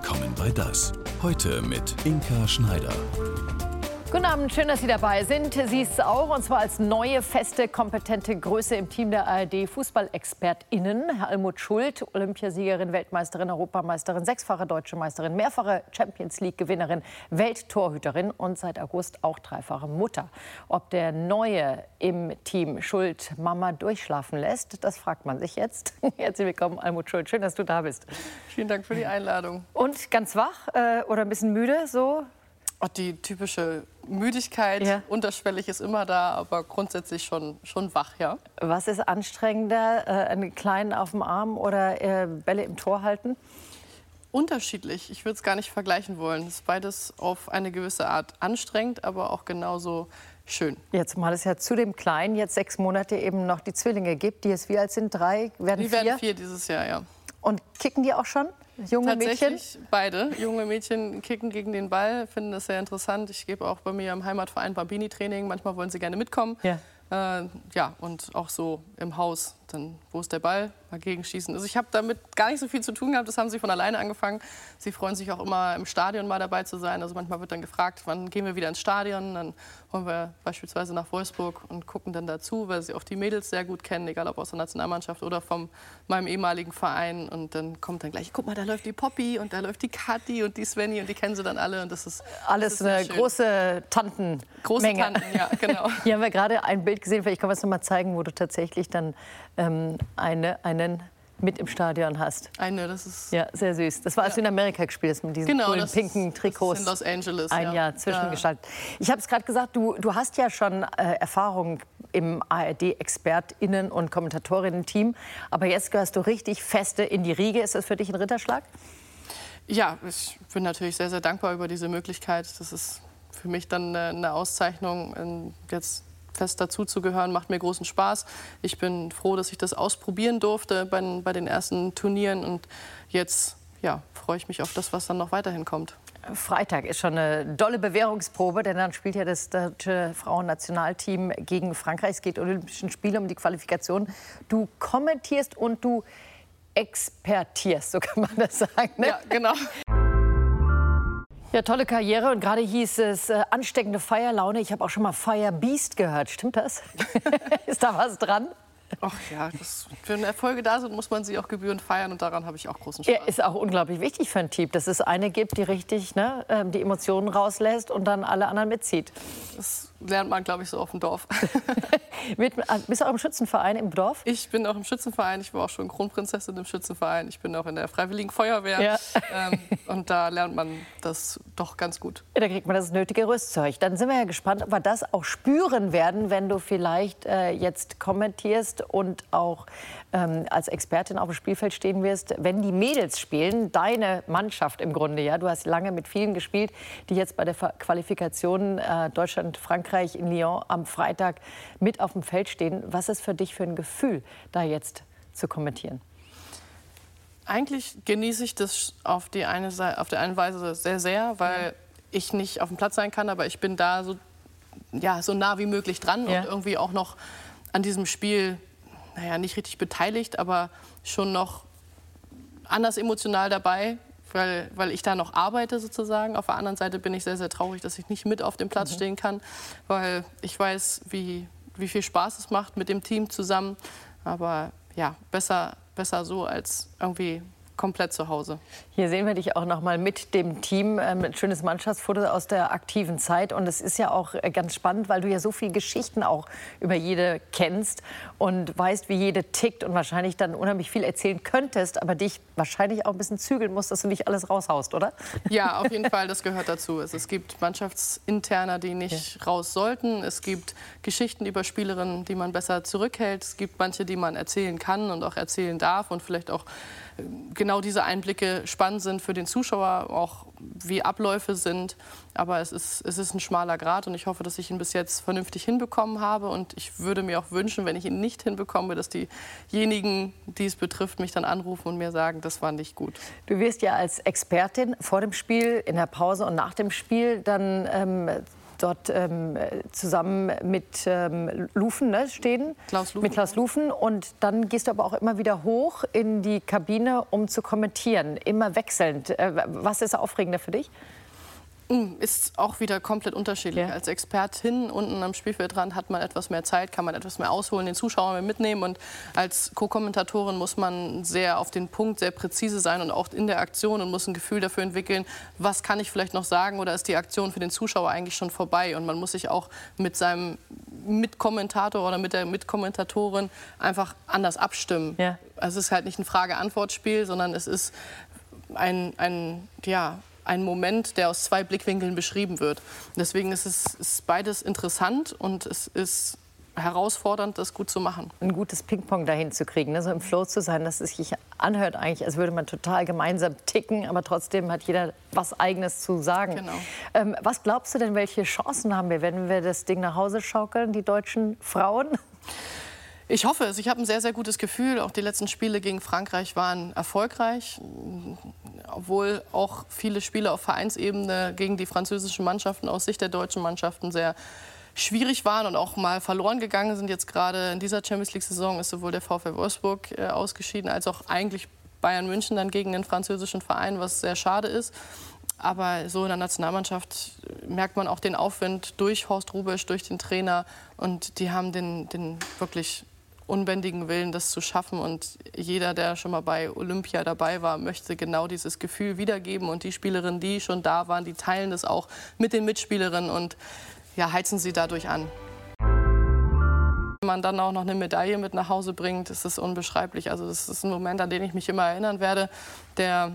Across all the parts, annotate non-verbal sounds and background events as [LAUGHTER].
willkommen bei Das. Heute mit Inka Schneider. Guten Abend, schön, dass Sie dabei sind. Sie ist auch, und zwar als neue, feste, kompetente Größe im Team der ARD FußballexpertInnen. Almut Schuld, Olympiasiegerin, Weltmeisterin, Europameisterin, sechsfache deutsche Meisterin, mehrfache Champions League-Gewinnerin, Welttorhüterin und seit August auch dreifache Mutter. Ob der Neue im Team Schuld Mama durchschlafen lässt, das fragt man sich jetzt. [LAUGHS] Herzlich willkommen, Almut Schuld. Schön, dass du da bist. Vielen Dank für die Einladung. Und ganz wach äh, oder ein bisschen müde so? Oh, die typische Müdigkeit, ja. unterschwellig ist immer da, aber grundsätzlich schon, schon wach, ja. Was ist anstrengender, äh, einen Kleinen auf dem Arm oder äh, Bälle im Tor halten? Unterschiedlich. Ich würde es gar nicht vergleichen wollen. Es ist beides auf eine gewisse Art anstrengend, aber auch genauso schön. Jetzt mal es ja zu dem Kleinen jetzt sechs Monate eben noch die Zwillinge gibt, die jetzt wie alt sind? Drei? Werden die vier? werden vier dieses Jahr, ja. Und kicken die auch schon? Junge Tatsächlich Mädchen? beide. Junge Mädchen kicken gegen den Ball, finden das sehr interessant. Ich gebe auch bei mir im Heimatverein Bambini-Training. Manchmal wollen sie gerne mitkommen. Ja. Äh, ja, und auch so im Haus, dann wo ist der Ball, mal gegenschießen. Also ich habe damit gar nicht so viel zu tun gehabt, das haben sie von alleine angefangen. Sie freuen sich auch immer im Stadion mal dabei zu sein. Also manchmal wird dann gefragt, wann gehen wir wieder ins Stadion. Dann wollen wir beispielsweise nach Wolfsburg und gucken dann dazu, weil sie auch die Mädels sehr gut kennen, egal ob aus der Nationalmannschaft oder von meinem ehemaligen Verein. Und dann kommt dann gleich, guck mal, da läuft die Poppy und da läuft die Kathi und die Svenny und die kennen sie dann alle. Und das ist alles das ist eine schön. große Tanten. Große Tanten, ja, genau. [LAUGHS] Hier haben wir gerade ein Bild gesehen, vielleicht kann man es noch mal zeigen, wo du tatsächlich dann ähm, eine, einen mit im Stadion hast. Eine, das ist. Ja, sehr süß. Das war, als ja. du in Amerika gespielt hast mit diesen genau, coolen pinken Trikots. in Los Angeles. Ein ja. Jahr zwischengeschaltet. Ja. Ich habe es gerade gesagt, du, du hast ja schon äh, Erfahrung im ARD-ExpertInnen- und Kommentatorinnen-Team. Aber jetzt gehörst du richtig feste in die Riege. Ist das für dich ein Ritterschlag? Ja, ich bin natürlich sehr, sehr dankbar über diese Möglichkeit. Das ist für mich dann eine Auszeichnung, jetzt fest dazuzugehören, macht mir großen Spaß. Ich bin froh, dass ich das ausprobieren durfte bei, bei den ersten Turnieren und jetzt ja, freue ich mich auf das, was dann noch weiterhin kommt. Freitag ist schon eine dolle Bewährungsprobe, denn dann spielt ja das deutsche Frauennationalteam gegen Frankreich. Es geht um Olympischen Spiele, um die Qualifikation. Du kommentierst und du expertierst, so kann man das sagen. Ne? Ja, genau. Ja, tolle Karriere und gerade hieß es äh, ansteckende Feierlaune. Ich habe auch schon mal Fire Beast gehört. Stimmt das? [LAUGHS] Ist da was dran? Ach ja, das, wenn Erfolge da sind, muss man sie auch gebührend feiern und daran habe ich auch großen Spaß. Ja, ist auch unglaublich wichtig für ein Team, dass es eine gibt, die richtig ne, ähm, die Emotionen rauslässt und dann alle anderen mitzieht. Das lernt man, glaube ich, so auf dem Dorf. [LAUGHS] [LAUGHS] Mit, bist du auch im Schützenverein im Dorf? Ich bin auch im Schützenverein. Ich war auch schon Kronprinzessin im Schützenverein. Ich bin auch in der Freiwilligen Feuerwehr. Ja. Ähm, und da lernt man das doch ganz gut. Ja, da kriegt man das nötige Rüstzeug. Dann sind wir ja gespannt, ob wir das auch spüren werden, wenn du vielleicht äh, jetzt kommentierst und auch ähm, als Expertin auf dem Spielfeld stehen wirst, wenn die Mädels spielen, deine Mannschaft im Grunde. Ja, du hast lange mit vielen gespielt, die jetzt bei der Qualifikation äh, Deutschland-Frankreich in Lyon am Freitag mit auf dem Feld stehen. Was ist für dich für ein Gefühl, da jetzt zu kommentieren? Eigentlich genieße ich das auf, die eine, auf der einen Weise sehr, sehr, weil ich nicht auf dem Platz sein kann, aber ich bin da so, ja, so nah wie möglich dran ja. und irgendwie auch noch an diesem Spiel naja, nicht richtig beteiligt, aber schon noch anders emotional dabei, weil, weil ich da noch arbeite sozusagen. Auf der anderen Seite bin ich sehr, sehr traurig, dass ich nicht mit auf dem Platz mhm. stehen kann, weil ich weiß, wie, wie viel Spaß es macht mit dem Team zusammen. Aber ja, besser, besser so als irgendwie komplett zu Hause. Hier sehen wir dich auch noch mal mit dem Team. Ähm, ein schönes Mannschaftsfoto aus der aktiven Zeit. Und es ist ja auch äh, ganz spannend, weil du ja so viele Geschichten auch über jede kennst und weißt, wie jede tickt und wahrscheinlich dann unheimlich viel erzählen könntest, aber dich wahrscheinlich auch ein bisschen zügeln musst, dass du nicht alles raushaust, oder? Ja, [LAUGHS] auf jeden Fall, das gehört dazu. Es gibt Mannschaftsinterner, die nicht ja. raus sollten. Es gibt Geschichten über Spielerinnen, die man besser zurückhält. Es gibt manche, die man erzählen kann und auch erzählen darf und vielleicht auch genau diese Einblicke spannend sind für den Zuschauer, auch wie Abläufe sind. Aber es ist, es ist ein schmaler Grad und ich hoffe, dass ich ihn bis jetzt vernünftig hinbekommen habe. Und ich würde mir auch wünschen, wenn ich ihn nicht hinbekomme, dass diejenigen, die es betrifft, mich dann anrufen und mir sagen, das war nicht gut. Du wirst ja als Expertin vor dem Spiel, in der Pause und nach dem Spiel dann ähm, dort ähm, zusammen mit ähm, Lufen ne, stehen. Klaus Lufen. Mit Klaus Lufen. Und dann gehst du aber auch immer wieder hoch in die Kabine, um zu kommentieren. Immer wechselnd. Äh, was ist aufregender für dich? Mm, ist auch wieder komplett unterschiedlich. Ja. Als Expertin unten am Spielfeldrand hat man etwas mehr Zeit, kann man etwas mehr ausholen, den Zuschauer mitnehmen. Und als Co-Kommentatorin muss man sehr auf den Punkt, sehr präzise sein und auch in der Aktion und muss ein Gefühl dafür entwickeln, was kann ich vielleicht noch sagen oder ist die Aktion für den Zuschauer eigentlich schon vorbei. Und man muss sich auch mit seinem Mitkommentator oder mit der Mitkommentatorin einfach anders abstimmen. Ja. Also es ist halt nicht ein Frage-Antwort-Spiel, sondern es ist ein, ein ja, ein Moment, der aus zwei Blickwinkeln beschrieben wird. Deswegen ist es ist beides interessant und es ist herausfordernd, das gut zu machen. Ein gutes Ping-Pong dahin zu kriegen, ne? so im Flow zu sein, dass es sich anhört eigentlich, als würde man total gemeinsam ticken, aber trotzdem hat jeder was Eigenes zu sagen. Genau. Ähm, was glaubst du denn, welche Chancen haben wir, wenn wir das Ding nach Hause schaukeln, die deutschen Frauen? Ich hoffe es. Ich habe ein sehr, sehr gutes Gefühl. Auch die letzten Spiele gegen Frankreich waren erfolgreich obwohl auch viele Spiele auf Vereinsebene gegen die französischen Mannschaften aus Sicht der deutschen Mannschaften sehr schwierig waren und auch mal verloren gegangen sind. Jetzt gerade in dieser Champions League-Saison ist sowohl der VfL Wolfsburg äh, ausgeschieden, als auch eigentlich Bayern München dann gegen den französischen Verein, was sehr schade ist. Aber so in der Nationalmannschaft merkt man auch den Aufwind durch Horst Rubisch, durch den Trainer. Und die haben den, den wirklich unbändigen Willen, das zu schaffen. Und jeder, der schon mal bei Olympia dabei war, möchte genau dieses Gefühl wiedergeben. Und die Spielerinnen, die schon da waren, die teilen das auch mit den Mitspielerinnen und ja, heizen sie dadurch an. Wenn man dann auch noch eine Medaille mit nach Hause bringt, ist es unbeschreiblich. Also das ist ein Moment, an den ich mich immer erinnern werde, der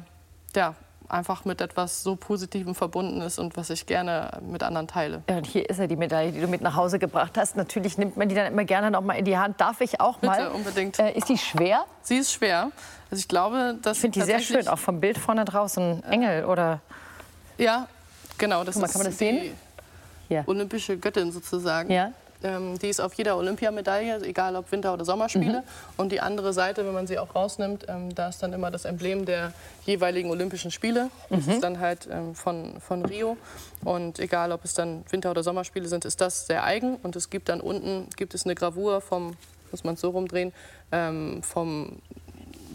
ja, einfach mit etwas so Positivem verbunden ist und was ich gerne mit anderen teile. Ja, und hier ist ja die Medaille, die du mit nach Hause gebracht hast. Natürlich nimmt man die dann immer gerne noch mal in die Hand. Darf ich auch Bitte, mal? Bitte, unbedingt. Äh, ist die schwer? Sie ist schwer. Also ich glaube, dass ich finde die sehr schön, auch vom Bild vorne draußen. Engel oder? Ja, genau. Das Guck mal, kann man das sehen? Ja. olympische Göttin sozusagen. Ja. Ähm, die ist auf jeder Olympiamedaille, egal ob Winter- oder Sommerspiele. Mhm. Und die andere Seite, wenn man sie auch rausnimmt, ähm, da ist dann immer das Emblem der jeweiligen Olympischen Spiele. Das mhm. ist dann halt ähm, von, von Rio. Und egal, ob es dann Winter- oder Sommerspiele sind, ist das sehr eigen. Und es gibt dann unten gibt es eine Gravur vom, muss man es so rumdrehen, ähm, vom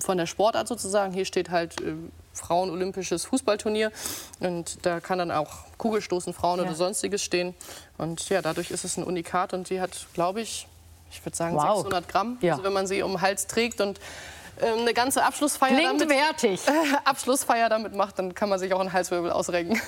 von der Sportart sozusagen. Hier steht halt äh, Frauen-Olympisches Fußballturnier. Und da kann dann auch Kugelstoßen Frauen ja. oder sonstiges stehen. Und ja, dadurch ist es ein Unikat und die hat, glaube ich, ich würde sagen wow. 600 Gramm. Ja. Also wenn man sie um den Hals trägt und ähm, eine ganze Abschlussfeier Klingt damit, wertig. Äh, [LAUGHS] Abschlussfeier damit macht, dann kann man sich auch einen Halswirbel ausrenken.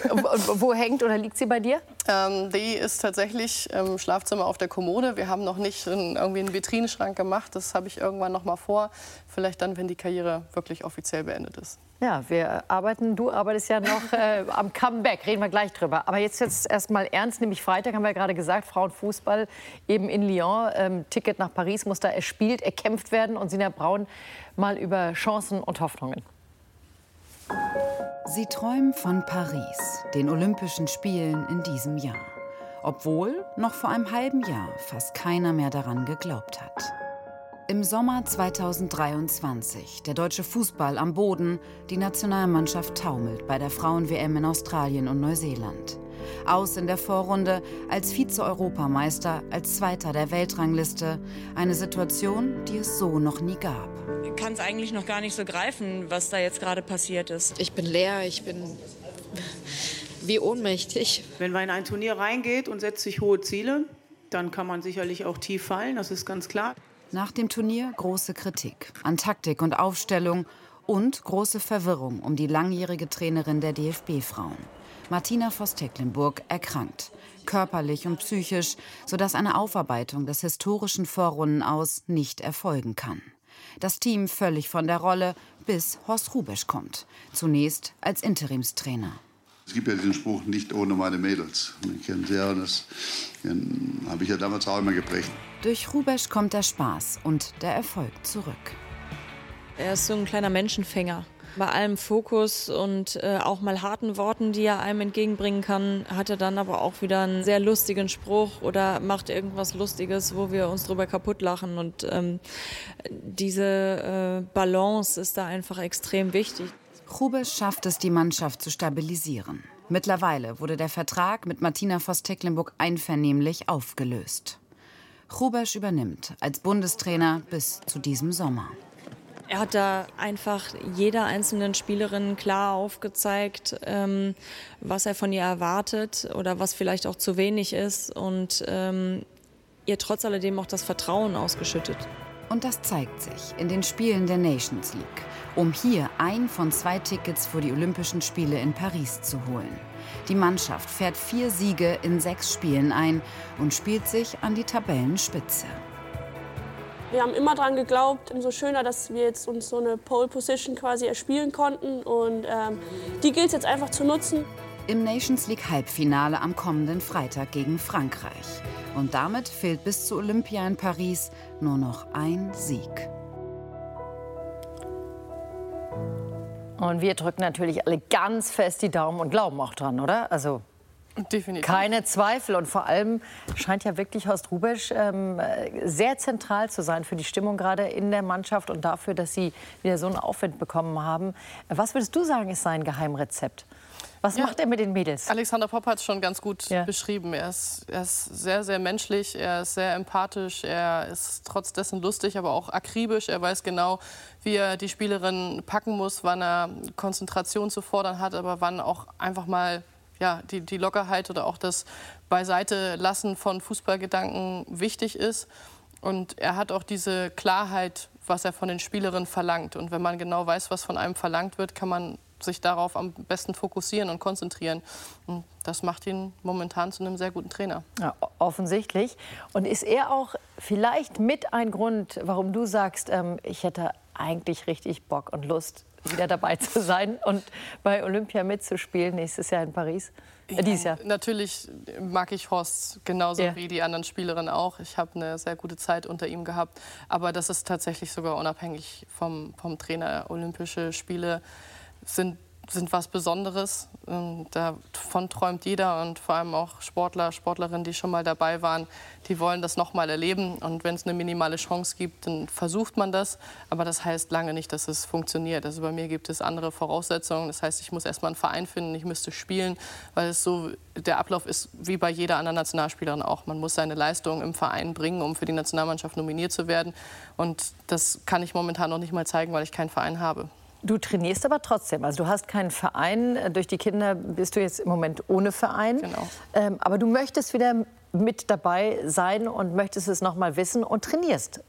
Wo hängt oder liegt sie bei dir? Ähm, die ist tatsächlich im Schlafzimmer auf der Kommode. Wir haben noch nicht in, irgendwie einen Vitrineschrank gemacht. Das habe ich irgendwann noch mal vor. Vielleicht dann, wenn die Karriere wirklich offiziell beendet ist. Ja, wir arbeiten, du arbeitest ja noch äh, [LAUGHS] am Comeback, reden wir gleich drüber. Aber jetzt jetzt erstmal ernst, nämlich Freitag haben wir ja gerade gesagt, Frauenfußball eben in Lyon, ähm, Ticket nach Paris muss da erspielt, erkämpft werden und Sina Braun mal über Chancen und Hoffnungen. Sie träumen von Paris, den Olympischen Spielen in diesem Jahr. Obwohl noch vor einem halben Jahr fast keiner mehr daran geglaubt hat. Im Sommer 2023, der deutsche Fußball am Boden, die Nationalmannschaft taumelt bei der Frauen-WM in Australien und Neuseeland. Aus in der Vorrunde als Vize-Europameister, als Zweiter der Weltrangliste. Eine Situation, die es so noch nie gab. Ich kann es eigentlich noch gar nicht so greifen, was da jetzt gerade passiert ist. Ich bin leer, ich bin wie ohnmächtig. Wenn man in ein Turnier reingeht und setzt sich hohe Ziele, dann kann man sicherlich auch tief fallen, das ist ganz klar. Nach dem Turnier große Kritik an Taktik und Aufstellung und große Verwirrung um die langjährige Trainerin der DFB-Frauen. Martina Voss-Tecklenburg erkrankt, körperlich und psychisch, sodass eine Aufarbeitung des historischen Vorrunden aus nicht erfolgen kann. Das Team völlig von der Rolle, bis Horst Rubesch kommt, zunächst als Interimstrainer. Es gibt ja diesen Spruch, nicht ohne meine Mädels. Ich kenne sie ja, das habe ich ja damals auch immer geprägt. Durch Rubesch kommt der Spaß und der Erfolg zurück. Er ist so ein kleiner Menschenfänger. Bei allem Fokus und äh, auch mal harten Worten, die er einem entgegenbringen kann, hat er dann aber auch wieder einen sehr lustigen Spruch oder macht irgendwas Lustiges, wo wir uns drüber kaputt lachen. Und ähm, diese äh, Balance ist da einfach extrem wichtig. Rubesch schafft es, die Mannschaft zu stabilisieren. Mittlerweile wurde der Vertrag mit Martina Voss-Tecklenburg einvernehmlich aufgelöst. Rubesch übernimmt als Bundestrainer bis zu diesem Sommer. Er hat da einfach jeder einzelnen Spielerin klar aufgezeigt, ähm, was er von ihr erwartet oder was vielleicht auch zu wenig ist und ähm, ihr trotz alledem auch das Vertrauen ausgeschüttet. Und das zeigt sich in den Spielen der Nations League, um hier ein von zwei Tickets für die Olympischen Spiele in Paris zu holen. Die Mannschaft fährt vier Siege in sechs Spielen ein und spielt sich an die Tabellenspitze. Wir haben immer daran geglaubt, umso schöner, dass wir jetzt uns so eine Pole Position quasi erspielen konnten. Und ähm, die gilt es jetzt einfach zu nutzen. Im Nations League Halbfinale am kommenden Freitag gegen Frankreich. Und damit fehlt bis zu Olympia in Paris nur noch ein Sieg. Und wir drücken natürlich alle ganz fest die Daumen und glauben auch dran, oder? Also Definitiv. Keine Zweifel. Und vor allem scheint ja wirklich Horst Rubesch ähm, sehr zentral zu sein für die Stimmung gerade in der Mannschaft und dafür, dass sie wieder so einen Aufwind bekommen haben. Was würdest du sagen, ist sein Geheimrezept? Was ja. macht er mit den Mädels? Alexander Popp hat es schon ganz gut ja. beschrieben. Er ist, er ist, sehr, sehr menschlich, er ist sehr empathisch, er ist trotz dessen lustig, aber auch akribisch. Er weiß genau, wie er die Spielerin packen muss, wann er Konzentration zu fordern hat, aber wann auch einfach mal ja, die, die Lockerheit oder auch das Beiseite lassen von Fußballgedanken wichtig ist. Und er hat auch diese Klarheit, was er von den Spielerinnen verlangt. Und wenn man genau weiß, was von einem verlangt wird, kann man sich darauf am besten fokussieren und konzentrieren. Und das macht ihn momentan zu einem sehr guten Trainer. Ja, offensichtlich. Und ist er auch vielleicht mit ein Grund, warum du sagst, ähm, ich hätte eigentlich richtig Bock und Lust, wieder dabei zu sein und bei Olympia mitzuspielen nächstes Jahr in Paris? Äh, dieses Jahr. Natürlich mag ich Horst genauso ja. wie die anderen Spielerinnen auch. Ich habe eine sehr gute Zeit unter ihm gehabt. Aber das ist tatsächlich sogar unabhängig vom, vom Trainer. Olympische Spiele sind sind was Besonderes. Ähm, davon träumt jeder und vor allem auch Sportler, Sportlerinnen, die schon mal dabei waren, die wollen das noch mal erleben. Und wenn es eine minimale Chance gibt, dann versucht man das. Aber das heißt lange nicht, dass es funktioniert. Also bei mir gibt es andere Voraussetzungen. Das heißt, ich muss erst mal einen Verein finden, ich müsste spielen, weil es so der Ablauf ist wie bei jeder anderen Nationalspielerin auch. Man muss seine Leistung im Verein bringen, um für die Nationalmannschaft nominiert zu werden. Und das kann ich momentan noch nicht mal zeigen, weil ich keinen Verein habe. Du trainierst aber trotzdem. Also du hast keinen Verein. Durch die Kinder bist du jetzt im Moment ohne Verein. Genau. Ähm, aber du möchtest wieder mit dabei sein und möchtest es noch mal wissen und trainierst.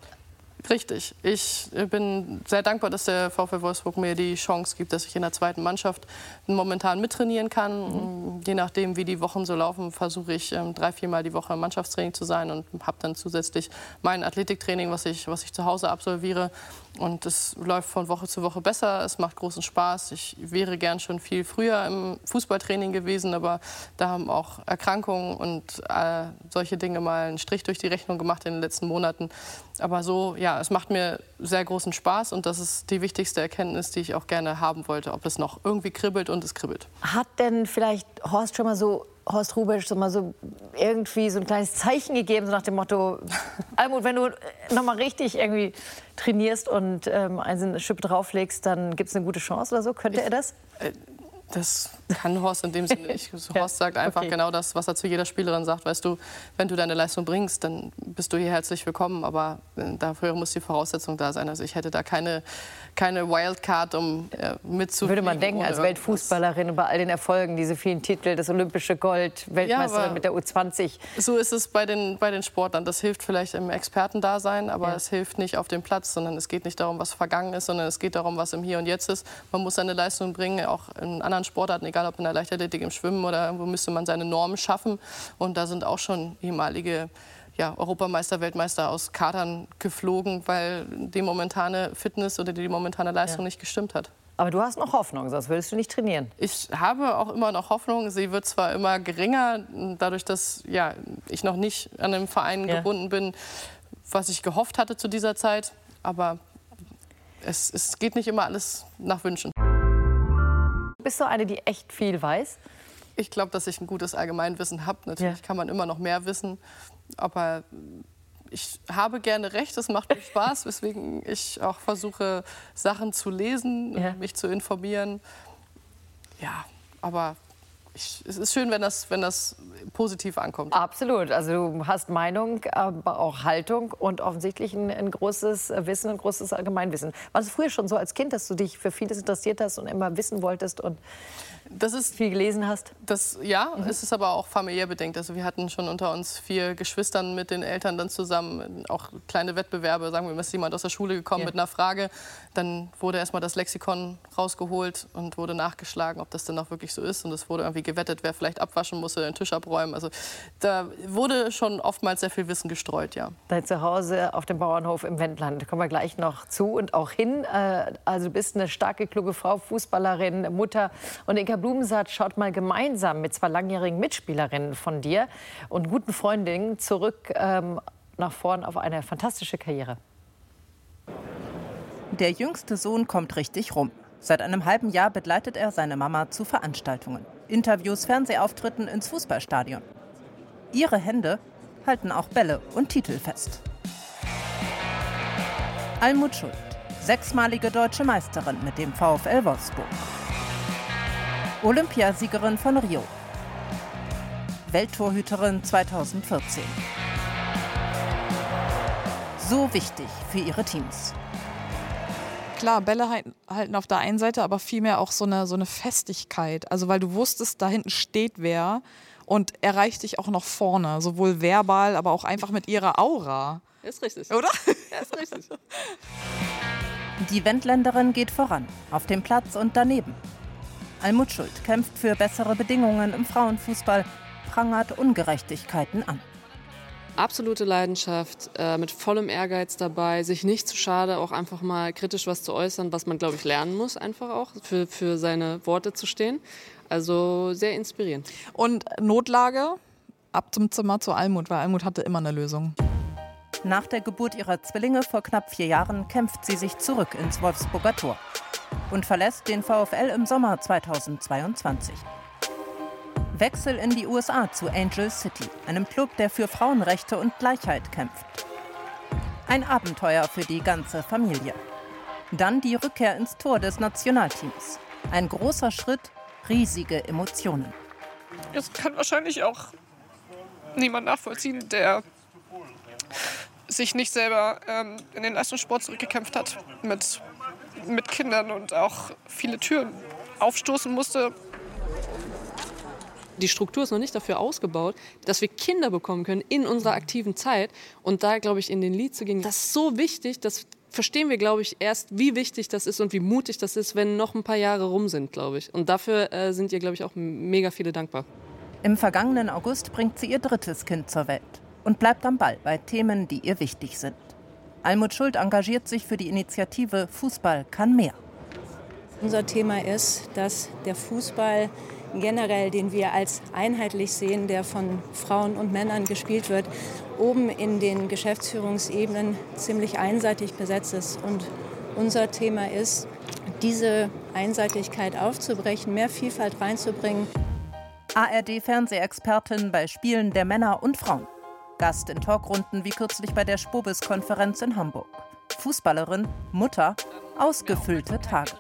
Richtig. Ich bin sehr dankbar, dass der VfL Wolfsburg mir die Chance gibt, dass ich in der zweiten Mannschaft momentan mittrainieren kann. Mhm. Je nachdem, wie die Wochen so laufen, versuche ich ähm, drei, viermal die Woche im Mannschaftstraining zu sein und habe dann zusätzlich mein Athletiktraining, was ich, was ich zu Hause absolviere. Und es läuft von Woche zu Woche besser. Es macht großen Spaß. Ich wäre gern schon viel früher im Fußballtraining gewesen, aber da haben auch Erkrankungen und äh, solche Dinge mal einen Strich durch die Rechnung gemacht in den letzten Monaten. Aber so, ja, es macht mir sehr großen Spaß und das ist die wichtigste Erkenntnis, die ich auch gerne haben wollte, ob es noch irgendwie kribbelt und es kribbelt. Hat denn vielleicht Horst schon mal so Horst Rubesch so mal so irgendwie so ein kleines Zeichen gegeben, so nach dem Motto, [LAUGHS] Almut, wenn du noch mal richtig irgendwie trainierst und ähm, eine Schippe drauflegst, dann gibt es eine gute Chance oder so? Könnte ich, er das? Äh, das kann Horst in dem Sinne nicht. [LAUGHS] Horst sagt einfach okay. genau das, was er zu jeder Spielerin sagt. Weißt du, wenn du deine Leistung bringst, dann bist du hier herzlich willkommen. Aber äh, dafür muss die Voraussetzung da sein. Also ich hätte da keine, keine Wildcard, um äh, mitzufliegen. Würde man denken, als Weltfußballerin bei all den Erfolgen, diese vielen Titel, das olympische Gold, Weltmeisterin ja, mit der U20. So ist es bei den, bei den Sportlern. Das hilft vielleicht im Expertendasein, aber ja. es hilft nicht auf dem Platz, sondern es geht nicht darum, was vergangen ist, sondern es geht darum, was im Hier und Jetzt ist. Man muss seine Leistung bringen, auch in anderen Sportarten, egal ob in der Leichtathletik, im Schwimmen oder irgendwo müsste man seine Normen schaffen. Und da sind auch schon ehemalige ja, Europameister, Weltmeister aus Kadern geflogen, weil die momentane Fitness oder die momentane Leistung ja. nicht gestimmt hat. Aber du hast noch Hoffnung, sonst willst du nicht trainieren. Ich habe auch immer noch Hoffnung. Sie wird zwar immer geringer, dadurch, dass ja, ich noch nicht an einem Verein ja. gebunden bin, was ich gehofft hatte zu dieser Zeit. Aber es, es geht nicht immer alles nach Wünschen. Bist du eine, die echt viel weiß? Ich glaube, dass ich ein gutes Allgemeinwissen habe. Natürlich ja. kann man immer noch mehr wissen. Aber ich habe gerne recht, es macht mir Spaß, [LAUGHS] weswegen ich auch versuche, Sachen zu lesen, ja. mich zu informieren. Ja, aber ich, es ist schön, wenn das, wenn das positiv ankommt. Absolut. Also du hast Meinung, aber auch Haltung und offensichtlich ein, ein großes Wissen, ein großes Allgemeinwissen. War es früher schon so als Kind, dass du dich für vieles interessiert hast und immer wissen wolltest und das ist viel gelesen hast? Das ja, mhm. es ist aber auch familiär bedingt. Also wir hatten schon unter uns vier Geschwistern mit den Eltern dann zusammen auch kleine Wettbewerbe. Sagen wir, ist jemand aus der Schule gekommen ja. mit einer Frage, dann wurde erstmal das Lexikon rausgeholt und wurde nachgeschlagen, ob das denn auch wirklich so ist. Und es wurde irgendwie gewettet, wer vielleicht abwaschen musste, den Tisch abräumen. Also da wurde schon oftmals sehr viel Wissen gestreut, ja. Dein Zuhause auf dem Bauernhof im Wendland, da kommen wir gleich noch zu und auch hin. Äh, also du bist eine starke, kluge Frau, Fußballerin, Mutter. Und Inka Blumensatz schaut mal gemeinsam mit zwei langjährigen Mitspielerinnen von dir und guten Freundinnen zurück ähm, nach vorn auf eine fantastische Karriere. Der jüngste Sohn kommt richtig rum. Seit einem halben Jahr begleitet er seine Mama zu Veranstaltungen, Interviews, Fernsehauftritten ins Fußballstadion. Ihre Hände halten auch Bälle und Titel fest. Almut Schuld, sechsmalige deutsche Meisterin mit dem VfL Wolfsburg. Olympiasiegerin von Rio. Welttorhüterin 2014. So wichtig für ihre Teams klar, Bälle halten auf der einen Seite, aber vielmehr auch so eine, so eine Festigkeit. Also weil du wusstest, da hinten steht wer und erreicht dich auch noch vorne, sowohl verbal, aber auch einfach mit ihrer Aura. Ist richtig. Oder? Ja, ist richtig. [LAUGHS] Die Wendländerin geht voran, auf dem Platz und daneben. Almut Schuld kämpft für bessere Bedingungen im Frauenfußball, prangert Ungerechtigkeiten an absolute Leidenschaft, äh, mit vollem Ehrgeiz dabei, sich nicht zu schade, auch einfach mal kritisch was zu äußern, was man, glaube ich, lernen muss, einfach auch für, für seine Worte zu stehen. Also sehr inspirierend. Und Notlage ab zum Zimmer zu Almut, weil Almut hatte immer eine Lösung. Nach der Geburt ihrer Zwillinge vor knapp vier Jahren kämpft sie sich zurück ins Wolfsburger Tor und verlässt den VfL im Sommer 2022. Wechsel in die USA zu Angel City, einem Club, der für Frauenrechte und Gleichheit kämpft. Ein Abenteuer für die ganze Familie. Dann die Rückkehr ins Tor des Nationalteams. Ein großer Schritt, riesige Emotionen. Das kann wahrscheinlich auch niemand nachvollziehen, der sich nicht selber ähm, in den Leistungssport zurückgekämpft hat, mit, mit Kindern und auch viele Türen aufstoßen musste, die Struktur ist noch nicht dafür ausgebaut, dass wir Kinder bekommen können in unserer aktiven Zeit. Und da, glaube ich, in den Lied zu gehen, das ist so wichtig, das verstehen wir, glaube ich, erst, wie wichtig das ist und wie mutig das ist, wenn noch ein paar Jahre rum sind, glaube ich. Und dafür äh, sind ihr, glaube ich, auch mega viele dankbar. Im vergangenen August bringt sie ihr drittes Kind zur Welt und bleibt am Ball bei Themen, die ihr wichtig sind. Almut Schuld engagiert sich für die Initiative Fußball kann mehr. Unser Thema ist, dass der Fußball generell, den wir als einheitlich sehen, der von Frauen und Männern gespielt wird, oben in den Geschäftsführungsebenen ziemlich einseitig besetzt ist. Und unser Thema ist, diese Einseitigkeit aufzubrechen, mehr Vielfalt reinzubringen. ARD-Fernsehexpertin bei Spielen der Männer und Frauen. Gast in Talkrunden wie kürzlich bei der Spobis-Konferenz in Hamburg. Fußballerin, Mutter, ausgefüllte Tage.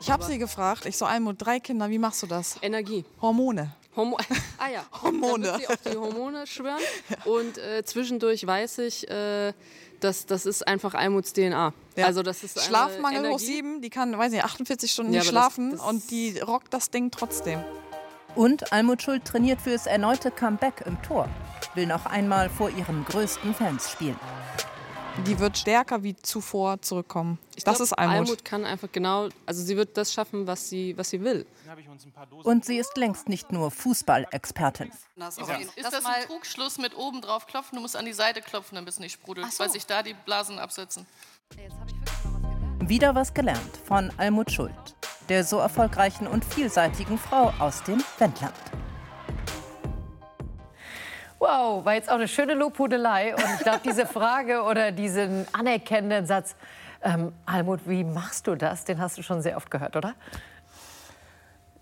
Ich habe sie gefragt, ich so Almut, drei Kinder, wie machst du das? Energie. Hormone. Hormo [LAUGHS] ah ja, [LAUGHS] Hormone. Da wird sie auf die Hormone schwören. Ja. Und äh, zwischendurch weiß ich, äh, dass das ist einfach Almuts DNA. Ja. Also das ist Schlafmangel hoch sieben, die kann, weiß nicht, 48 Stunden ja, nicht schlafen das, das und die rockt das Ding trotzdem. Und Almut Schuld trainiert fürs erneute Comeback im Tor. Will noch einmal vor ihren größten Fans spielen die wird stärker wie zuvor zurückkommen. Ich das glaub, ist Almut. Almut kann einfach genau, also sie wird das schaffen, was sie, was sie will. Und sie ist längst nicht nur Fußballexpertin. Ja. Ist das ein Trugschluss mit oben drauf klopfen? Du musst an die Seite klopfen, damit es nicht sprudelt, so. weil sich da die Blasen absetzen. Wieder was gelernt von Almut Schuld, der so erfolgreichen und vielseitigen Frau aus dem Wendland. Wow, war jetzt auch eine schöne Lobhudelei. Und ich glaube, diese Frage [LAUGHS] oder diesen anerkennenden Satz, ähm, Almut, wie machst du das? Den hast du schon sehr oft gehört, oder?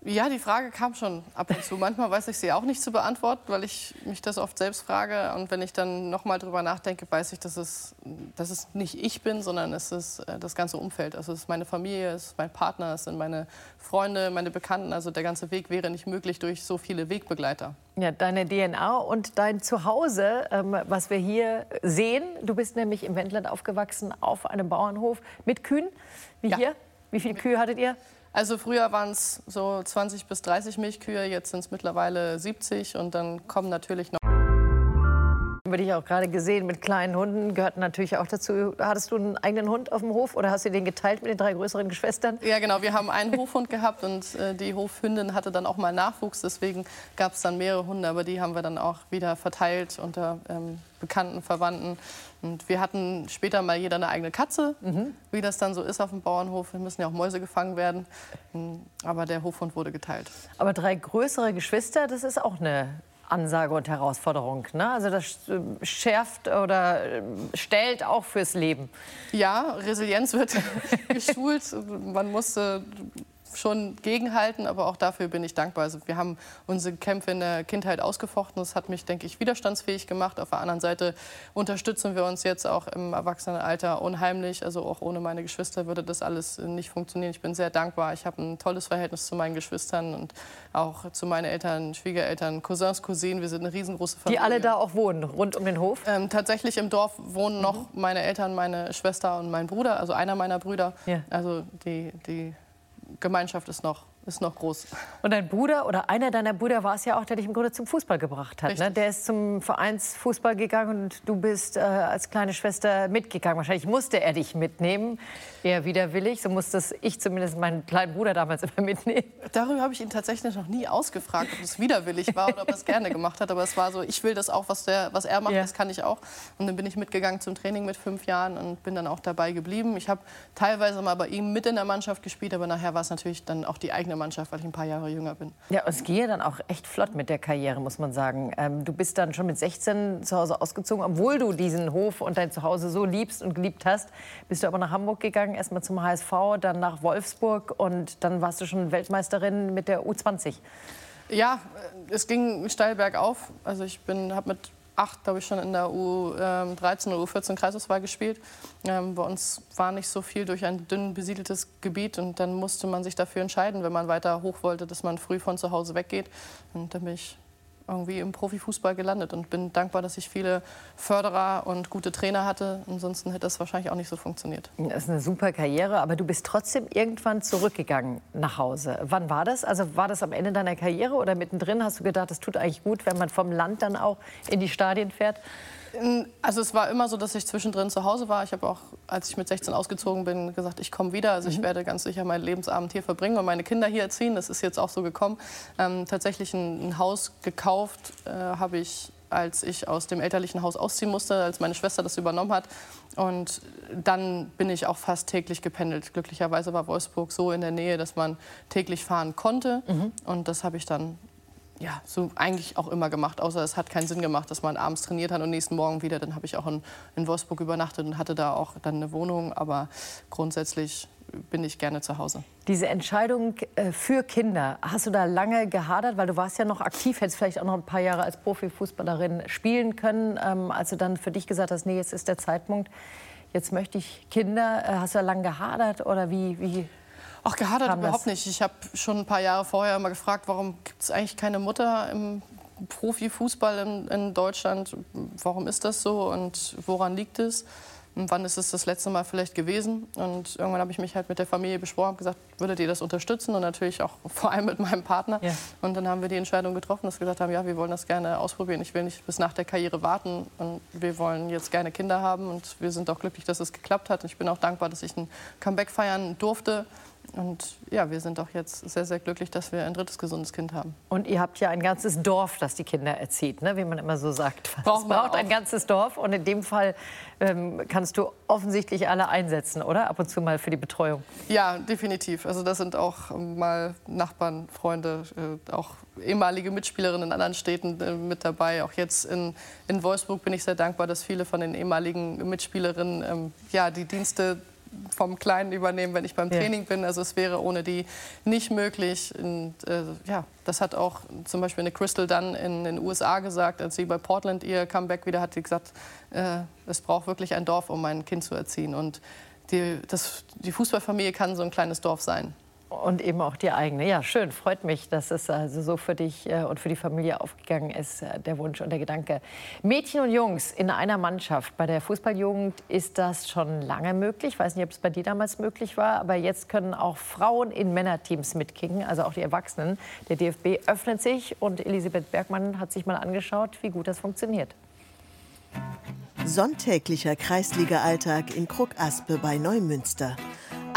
Ja, die Frage kam schon ab und zu. Manchmal weiß ich sie auch nicht zu beantworten, weil ich mich das oft selbst frage. Und wenn ich dann noch mal drüber nachdenke, weiß ich, dass es, dass es nicht ich bin, sondern es ist äh, das ganze Umfeld. Also es ist meine Familie, es ist mein Partner, es sind meine Freunde, meine Bekannten. Also der ganze Weg wäre nicht möglich durch so viele Wegbegleiter. Ja, deine DNA und dein Zuhause, ähm, was wir hier sehen. Du bist nämlich im Wendland aufgewachsen auf einem Bauernhof mit Kühen, wie ja. hier. Wie viele Kühe hattet ihr? Also früher waren es so 20 bis 30 Milchkühe, jetzt sind es mittlerweile 70 und dann kommen natürlich noch habe dich auch gerade gesehen mit kleinen Hunden, gehört natürlich auch dazu. Hattest du einen eigenen Hund auf dem Hof oder hast du den geteilt mit den drei größeren Geschwistern? Ja, genau. Wir haben einen Hofhund gehabt und äh, die Hofhündin hatte dann auch mal Nachwuchs. Deswegen gab es dann mehrere Hunde, aber die haben wir dann auch wieder verteilt unter ähm, Bekannten, Verwandten. Und wir hatten später mal jeder eine eigene Katze, mhm. wie das dann so ist auf dem Bauernhof. Wir müssen ja auch Mäuse gefangen werden. Ähm, aber der Hofhund wurde geteilt. Aber drei größere Geschwister, das ist auch eine Ansage und Herausforderung. Ne? Also das äh, schärft oder äh, stellt auch fürs Leben. Ja, Resilienz wird [LAUGHS] geschult. Man muss schon gegenhalten, aber auch dafür bin ich dankbar. Also wir haben unsere Kämpfe in der Kindheit ausgefochten. Das hat mich, denke ich, widerstandsfähig gemacht. Auf der anderen Seite unterstützen wir uns jetzt auch im Erwachsenenalter unheimlich. Also auch ohne meine Geschwister würde das alles nicht funktionieren. Ich bin sehr dankbar. Ich habe ein tolles Verhältnis zu meinen Geschwistern und auch zu meinen Eltern, Schwiegereltern, Cousins, Cousinen. Wir sind eine riesengroße Familie. Die alle da auch wohnen, rund um den Hof? Ähm, tatsächlich im Dorf wohnen noch mhm. meine Eltern, meine Schwester und mein Bruder, also einer meiner Brüder. Ja. Also die, die Gemeinschaft ist noch, ist noch groß. Und dein Bruder oder einer deiner Brüder war es ja auch, der dich im Grunde zum Fußball gebracht hat. Ne? Der ist zum Vereinsfußball gegangen und du bist äh, als kleine Schwester mitgegangen. Wahrscheinlich musste er dich mitnehmen eher widerwillig. So musste ich zumindest meinen kleinen Bruder damals immer mitnehmen. Darüber habe ich ihn tatsächlich noch nie ausgefragt, ob es widerwillig war oder ob er es gerne gemacht hat. Aber es war so, ich will das auch, was, der, was er macht, ja. das kann ich auch. Und dann bin ich mitgegangen zum Training mit fünf Jahren und bin dann auch dabei geblieben. Ich habe teilweise mal bei ihm mit in der Mannschaft gespielt, aber nachher war es natürlich dann auch die eigene Mannschaft, weil ich ein paar Jahre jünger bin. Ja, es gehe dann auch echt flott mit der Karriere, muss man sagen. Ähm, du bist dann schon mit 16 zu Hause ausgezogen, obwohl du diesen Hof und dein Zuhause so liebst und geliebt hast. Bist du aber nach Hamburg gegangen, erstmal zum HSV, dann nach Wolfsburg und dann warst du schon Weltmeisterin mit der U20. Ja, es ging steil bergauf. Also ich habe mit acht, glaube ich, schon in der U13 oder U14 Kreisauswahl gespielt. Ähm, bei uns war nicht so viel durch ein dünn besiedeltes Gebiet und dann musste man sich dafür entscheiden, wenn man weiter hoch wollte, dass man früh von zu Hause weggeht. Und dann bin ich irgendwie im Profifußball gelandet und bin dankbar, dass ich viele Förderer und gute Trainer hatte. Ansonsten hätte das wahrscheinlich auch nicht so funktioniert. Das ist eine super Karriere, aber du bist trotzdem irgendwann zurückgegangen nach Hause. Wann war das? Also war das am Ende deiner Karriere oder mittendrin? Hast du gedacht, das tut eigentlich gut, wenn man vom Land dann auch in die Stadien fährt? Also es war immer so, dass ich zwischendrin zu Hause war. Ich habe auch, als ich mit 16 ausgezogen bin, gesagt, ich komme wieder. Also ich mhm. werde ganz sicher meinen Lebensabend hier verbringen und meine Kinder hier erziehen. Das ist jetzt auch so gekommen. Ähm, tatsächlich ein, ein, Haus gekauft äh, habe ich, als ich aus dem elterlichen Haus ausziehen musste, als meine Schwester das übernommen hat. Und dann bin ich auch fast täglich gependelt. Glücklicherweise war Wolfsburg so in der Nähe, dass man täglich fahren konnte. Mhm. Und das habe ich dann ja, so eigentlich auch immer gemacht, außer es hat keinen Sinn gemacht, dass man abends trainiert hat und nächsten Morgen wieder. Dann habe ich auch in, in Wolfsburg übernachtet und hatte da auch dann eine Wohnung. Aber grundsätzlich bin ich gerne zu Hause. Diese Entscheidung äh, für Kinder, hast du da lange gehadert? Weil du warst ja noch aktiv, hättest vielleicht auch noch ein paar Jahre als Profifußballerin spielen können, ähm, als du dann für dich gesagt hast, nee, jetzt ist der Zeitpunkt, jetzt möchte ich Kinder. Äh, hast du da lange gehadert oder wie, wie Ach, gehadert überhaupt nicht. Ich habe schon ein paar Jahre vorher immer gefragt, warum gibt es eigentlich keine Mutter im Profifußball in, in Deutschland? Warum ist das so und woran liegt es? Und wann ist es das letzte Mal vielleicht gewesen? Und irgendwann habe ich mich halt mit der Familie besprochen und gesagt, würdet ihr das unterstützen? Und natürlich auch [LAUGHS] vor allem mit meinem Partner. Ja. Und dann haben wir die Entscheidung getroffen, dass wir gesagt haben, ja, wir wollen das gerne ausprobieren. Ich will nicht bis nach der Karriere warten. Und wir wollen jetzt gerne Kinder haben. Und wir sind auch glücklich, dass es geklappt hat. Ich bin auch dankbar, dass ich ein Comeback feiern durfte. Und ja, wir sind auch jetzt sehr, sehr glücklich, dass wir ein drittes gesundes Kind haben. Und ihr habt ja ein ganzes Dorf, das die Kinder erzieht, ne? wie man immer so sagt. Braucht es braucht ein ganzes Dorf. Und in dem Fall ähm, kannst du offensichtlich alle einsetzen, oder? Ab und zu mal für die Betreuung. Ja, definitiv. Also das sind auch mal Nachbarn, Freunde, äh, auch ehemalige Mitspielerinnen in anderen Städten äh, mit dabei. Auch jetzt in, in Wolfsburg bin ich sehr dankbar, dass viele von den ehemaligen Mitspielerinnen ähm, ja, die Dienste vom Kleinen übernehmen, wenn ich beim Training bin. Also es wäre ohne die nicht möglich. Und, äh, ja, das hat auch zum Beispiel eine Crystal Dunn in den USA gesagt, als sie bei Portland ihr Comeback wieder hat, sie gesagt, äh, es braucht wirklich ein Dorf, um mein Kind zu erziehen. Und die, das, die Fußballfamilie kann so ein kleines Dorf sein. Und eben auch die eigene. Ja, schön. Freut mich, dass es also so für dich äh, und für die Familie aufgegangen ist, äh, der Wunsch und der Gedanke. Mädchen und Jungs in einer Mannschaft. Bei der Fußballjugend ist das schon lange möglich. Ich weiß nicht, ob es bei dir damals möglich war. Aber jetzt können auch Frauen in Männerteams mitkicken, also auch die Erwachsenen. Der DFB öffnet sich und Elisabeth Bergmann hat sich mal angeschaut, wie gut das funktioniert. Sonntäglicher Kreisliga-Alltag in Krug-Aspe bei Neumünster.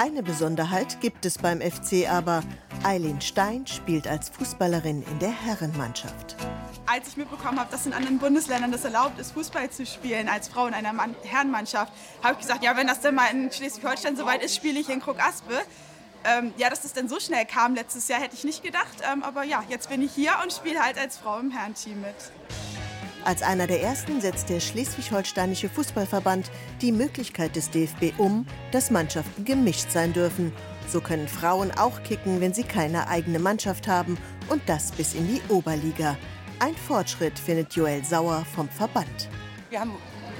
Eine Besonderheit gibt es beim FC aber. Eileen Stein spielt als Fußballerin in der Herrenmannschaft. Als ich mitbekommen habe, dass in anderen Bundesländern das erlaubt ist, Fußball zu spielen als Frau in einer Mann Herrenmannschaft, habe ich gesagt, ja, wenn das dann mal in Schleswig-Holstein soweit ist, spiele ich in Krug-Aspe. Ähm, ja, dass das dann so schnell kam letztes Jahr, hätte ich nicht gedacht. Ähm, aber ja, jetzt bin ich hier und spiele halt als Frau im Herrenteam mit. Als einer der ersten setzt der Schleswig-Holsteinische Fußballverband die Möglichkeit des DFB um, dass Mannschaften gemischt sein dürfen. So können Frauen auch kicken, wenn sie keine eigene Mannschaft haben und das bis in die Oberliga. Ein Fortschritt findet Joel Sauer vom Verband. Wir haben,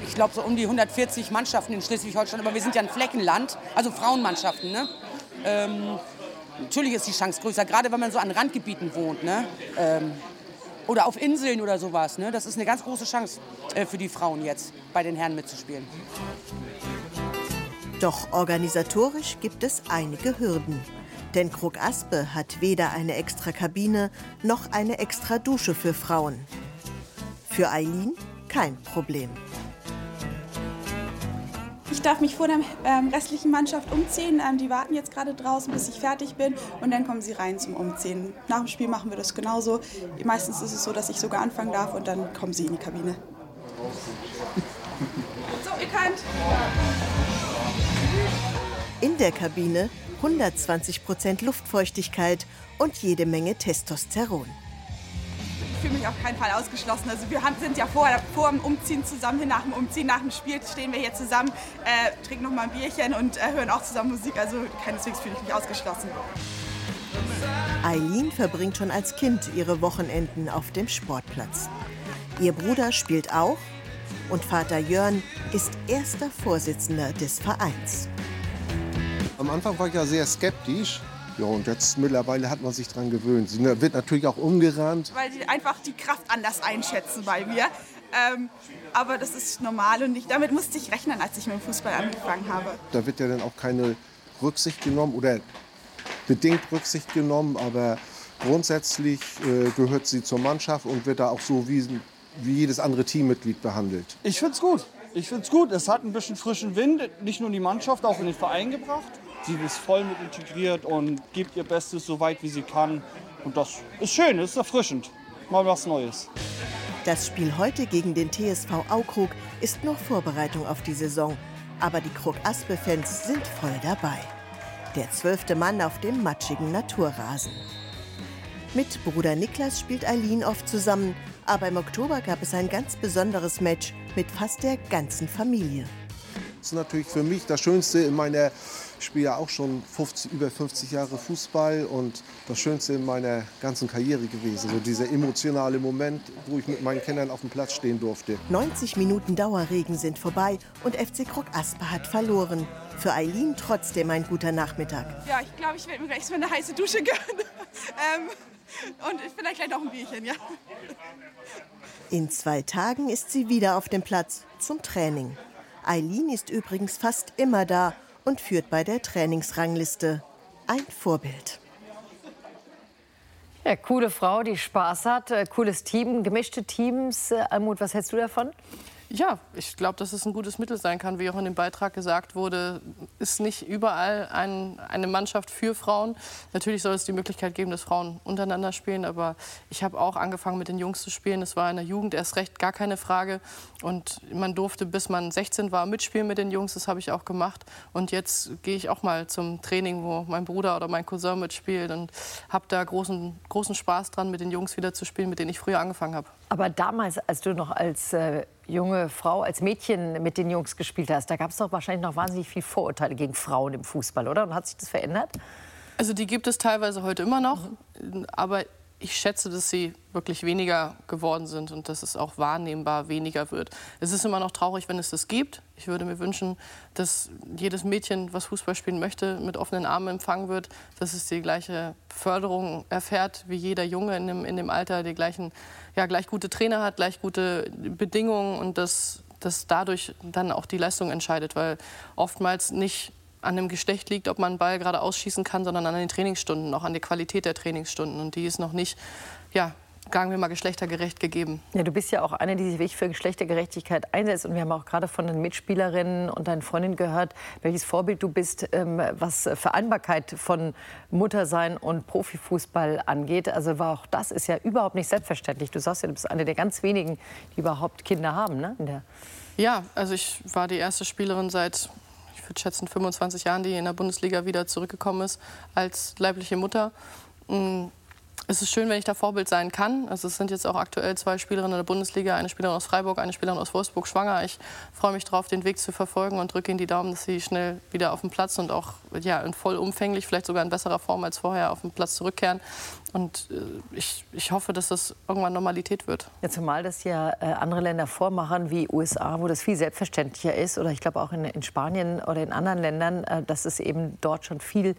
ich glaube, so um die 140 Mannschaften in Schleswig-Holstein, aber wir sind ja ein Fleckenland, also Frauenmannschaften. Ne? Ähm, natürlich ist die Chance größer, gerade wenn man so an Randgebieten wohnt. Ne? Ähm, oder auf Inseln oder sowas. Ne? Das ist eine ganz große Chance äh, für die Frauen jetzt, bei den Herren mitzuspielen. Doch organisatorisch gibt es einige Hürden. Denn Krug Aspe hat weder eine extra Kabine noch eine extra Dusche für Frauen. Für Eileen kein Problem. Ich darf mich vor der ähm, restlichen Mannschaft umziehen. Ähm, die warten jetzt gerade draußen, bis ich fertig bin. Und dann kommen sie rein zum Umziehen. Nach dem Spiel machen wir das genauso. Meistens ist es so, dass ich sogar anfangen darf und dann kommen sie in die Kabine. [LAUGHS] So, ihr könnt. In der Kabine 120 Prozent Luftfeuchtigkeit und jede Menge Testosteron fühle mich auf keinen Fall ausgeschlossen. Also wir sind ja vor, vor dem Umziehen zusammen, nach dem Umziehen, nach dem Spiel stehen wir hier zusammen, äh, trinken noch mal ein Bierchen und äh, hören auch zusammen Musik. Also keineswegs fühle ich mich ausgeschlossen. Eileen verbringt schon als Kind ihre Wochenenden auf dem Sportplatz. Ihr Bruder spielt auch und Vater Jörn ist erster Vorsitzender des Vereins. Am Anfang war ich ja sehr skeptisch, ja, und jetzt mittlerweile hat man sich daran gewöhnt. Sie wird natürlich auch umgerannt. Weil sie einfach die Kraft anders einschätzen bei mir. Ähm, aber das ist normal und ich, damit musste ich rechnen, als ich mit dem Fußball angefangen habe. Da wird ja dann auch keine Rücksicht genommen oder bedingt Rücksicht genommen, aber grundsätzlich äh, gehört sie zur Mannschaft und wird da auch so wie, wie jedes andere Teammitglied behandelt. Ich finde es gut. Ich finde es gut. Es hat ein bisschen frischen Wind, nicht nur in die Mannschaft, auch in den Verein gebracht. Sie ist voll mit integriert und gibt ihr Bestes so weit wie sie kann. Und das ist schön, das ist erfrischend. Mal was Neues. Das Spiel heute gegen den TSV Aukrug ist nur Vorbereitung auf die Saison. Aber die Krug-Aspe-Fans sind voll dabei. Der zwölfte Mann auf dem matschigen Naturrasen. Mit Bruder Niklas spielt Eileen oft zusammen, aber im Oktober gab es ein ganz besonderes Match mit fast der ganzen Familie. Das ist natürlich für mich das Schönste in meiner spiele ja auch schon 50, über 50 Jahre Fußball und das Schönste in meiner ganzen Karriere gewesen. So dieser emotionale Moment, wo ich mit meinen Kindern auf dem Platz stehen durfte. 90 Minuten Dauerregen sind vorbei und FC Krug Asper hat verloren. Für Eileen trotzdem ein guter Nachmittag. Ja, ich glaube, ich werde mir gleich so eine heiße Dusche [LAUGHS] gönnen. ähm, und vielleicht gleich noch ein Bierchen, ja. In zwei Tagen ist sie wieder auf dem Platz zum Training. Eileen ist übrigens fast immer da und führt bei der Trainingsrangliste. Ein Vorbild. Ja, coole Frau, die Spaß hat, äh, cooles Team, gemischte Teams. Äh, Almut, was hältst du davon? Ja, ich glaube, dass es ein gutes Mittel sein kann. Wie auch in dem Beitrag gesagt wurde, ist nicht überall ein, eine Mannschaft für Frauen. Natürlich soll es die Möglichkeit geben, dass Frauen untereinander spielen. Aber ich habe auch angefangen, mit den Jungs zu spielen. Das war in der Jugend erst recht gar keine Frage. Und man durfte, bis man 16 war, mitspielen mit den Jungs. Das habe ich auch gemacht. Und jetzt gehe ich auch mal zum Training, wo mein Bruder oder mein Cousin mitspielt. Und habe da großen, großen Spaß dran, mit den Jungs wieder zu spielen, mit denen ich früher angefangen habe. Aber damals, als du noch als äh junge Frau, als Mädchen mit den Jungs gespielt hast, da gab es doch wahrscheinlich noch wahnsinnig viel Vorurteile gegen Frauen im Fußball, oder? Und hat sich das verändert? Also die gibt es teilweise heute immer noch, aber ich schätze, dass sie wirklich weniger geworden sind und dass es auch wahrnehmbar weniger wird. Es ist immer noch traurig, wenn es das gibt. Ich würde mir wünschen, dass jedes Mädchen, was Fußball spielen möchte, mit offenen Armen empfangen wird, dass es die gleiche Förderung erfährt wie jeder Junge in dem, in dem Alter, die gleichen, ja, gleich gute Trainer hat, gleich gute Bedingungen und dass, dass dadurch dann auch die Leistung entscheidet, weil oftmals nicht an dem Geschlecht liegt, ob man einen Ball gerade ausschießen kann, sondern an den Trainingsstunden, auch an der Qualität der Trainingsstunden. Und die ist noch nicht, ja, sagen wir mal, geschlechtergerecht gegeben. Ja, du bist ja auch eine, die sich wirklich für Geschlechtergerechtigkeit einsetzt. Und wir haben auch gerade von den Mitspielerinnen und deinen Freundinnen gehört, welches Vorbild du bist, ähm, was Vereinbarkeit von Muttersein und Profifußball angeht. Also war auch das ist ja überhaupt nicht selbstverständlich. Du sagst ja, du bist eine der ganz wenigen, die überhaupt Kinder haben. Ne? ja, also ich war die erste Spielerin seit würde schätzen, 25 Jahren, die in der Bundesliga wieder zurückgekommen ist als leibliche Mutter. Mm, es ist schön, wenn ich da Vorbild sein kann. Also es sind jetzt auch aktuell zwei Spielerinnen in der Bundesliga, eine Spielerin aus Freiburg, eine Spielerin aus Wolfsburg schwanger. Ich freue mich darauf, den Weg zu verfolgen und drücke ihnen die Daumen, dass sie schnell wieder auf den Platz und auch ja, in vollumfänglich, vielleicht sogar in besserer Form als vorher auf den Platz zurückkehren. Und äh, ich, ich hoffe, dass das irgendwann Normalität wird. Ja, zumal das ja äh, andere Länder vormachen, wie USA, wo das viel selbstverständlicher ist. Oder ich glaube auch in, in, Spanien oder in anderen Ländern, äh, dass es eben dort schon viel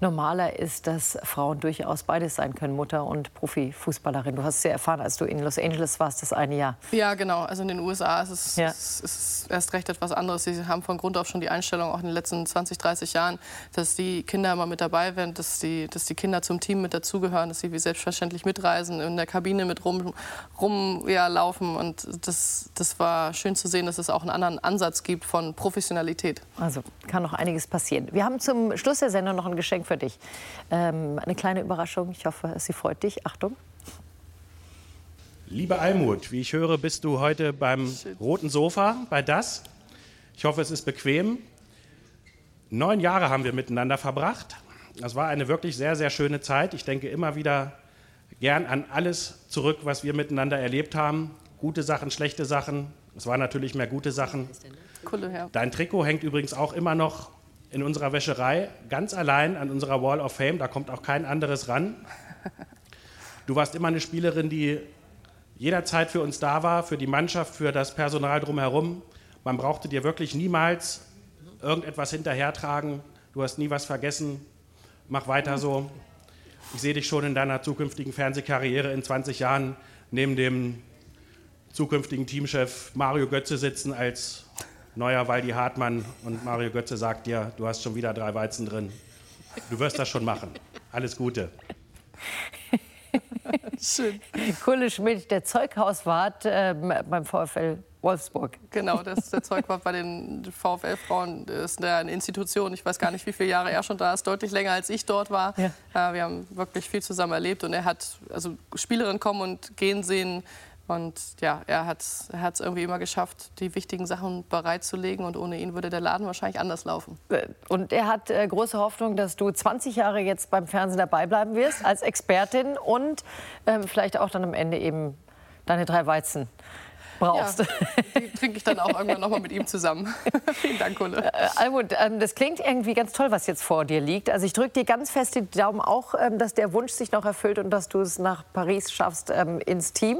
normaler ist, dass Frauen durchaus beides sein können, Mutter und Profifußballerin. Du hast es ja erfahren, als du in Los Angeles warst, das eine Jahr. Ja, genau. Also in den USA ist es, ja. ist, ist erst recht etwas anderes. Sie haben von Grund auf schon die Einstellung, auch in den letzten 20, 30 Jahren, dass die Kinder immer mit dabei werden, dass die, dass die Kinder zum Team mit dazugehören, dass sie wie selbstverständlich mitreisen, in der Kabine mit rum, rum ja, laufen. Und das, das war schön zu sehen, dass es auch einen anderen Ansatz gibt von Professionalität. Also kann noch einiges passieren. Wir haben zum Schluss der Sendung noch ein Geschenk für dich. Ähm, eine kleine Überraschung. Ich hoffe, sie freut dich. Achtung. Liebe Almut, wie ich höre, bist du heute beim roten Sofa bei das. Ich hoffe, es ist bequem. Neun Jahre haben wir miteinander verbracht. Das war eine wirklich sehr, sehr schöne Zeit. Ich denke immer wieder gern an alles zurück, was wir miteinander erlebt haben. Gute Sachen, schlechte Sachen. Es waren natürlich mehr gute Sachen. Dein Trikot hängt übrigens auch immer noch in unserer Wäscherei, ganz allein an unserer Wall of Fame. Da kommt auch kein anderes ran. Du warst immer eine Spielerin, die jederzeit für uns da war, für die Mannschaft, für das Personal drumherum. Man brauchte dir wirklich niemals irgendetwas hinterhertragen. Du hast nie was vergessen. Mach weiter so. Ich sehe dich schon in deiner zukünftigen Fernsehkarriere in 20 Jahren neben dem zukünftigen Teamchef Mario Götze sitzen als neuer Waldi Hartmann und Mario Götze sagt dir, du hast schon wieder drei Weizen drin. Du wirst das schon machen. Alles Gute. Schön. Kulle Schmidt, der Zeughauswart äh, beim VfL Wolfsburg. Genau, das ist der Zeugwart bei den VfL-Frauen. Das ist eine Institution. Ich weiß gar nicht, wie viele Jahre er schon da ist. Deutlich länger, als ich dort war. Ja. Äh, wir haben wirklich viel zusammen erlebt. Und er hat also Spielerinnen kommen und gehen sehen. Und ja, er hat es irgendwie immer geschafft, die wichtigen Sachen bereitzulegen. Und ohne ihn würde der Laden wahrscheinlich anders laufen. Äh, und er hat äh, große Hoffnung, dass du 20 Jahre jetzt beim Fernsehen dabei bleiben wirst als Expertin und äh, vielleicht auch dann am Ende eben deine drei Weizen brauchst. Ja, die trinke ich dann auch irgendwann noch mal mit ihm zusammen. [LAUGHS] Vielen Dank, Kulle. Äh, Almut, ähm, das klingt irgendwie ganz toll, was jetzt vor dir liegt. Also ich drücke dir ganz fest die Daumen auch, ähm, dass der Wunsch sich noch erfüllt und dass du es nach Paris schaffst ähm, ins Team.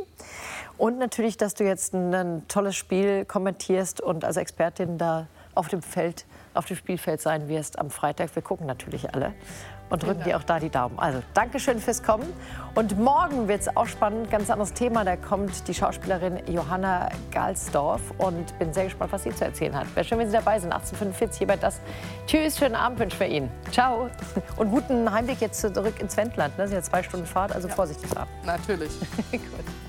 Und natürlich, dass du jetzt ein, ein tolles Spiel kommentierst und als Expertin da auf dem Feld, auf dem Spielfeld sein wirst am Freitag. Wir gucken natürlich alle und drücken dir auch da die Daumen. Also Dankeschön fürs Kommen. Und morgen wird es auch spannend, ganz anderes Thema. Da kommt die Schauspielerin Johanna Galsdorf und bin sehr gespannt, was sie zu erzählen hat. Wäre schön, wenn Sie dabei sind. 1845 hier bei das. Tschüss, schönen Abend wünsche ich Ihnen. Ciao. [LAUGHS] Und guten Heimweg jetzt zurück ins Wendland. Ne? Das sind ja zwei Stunden Fahrt, also ja. vorsichtig fahren. Natürlich. [LAUGHS] [LAUGHS] Gut.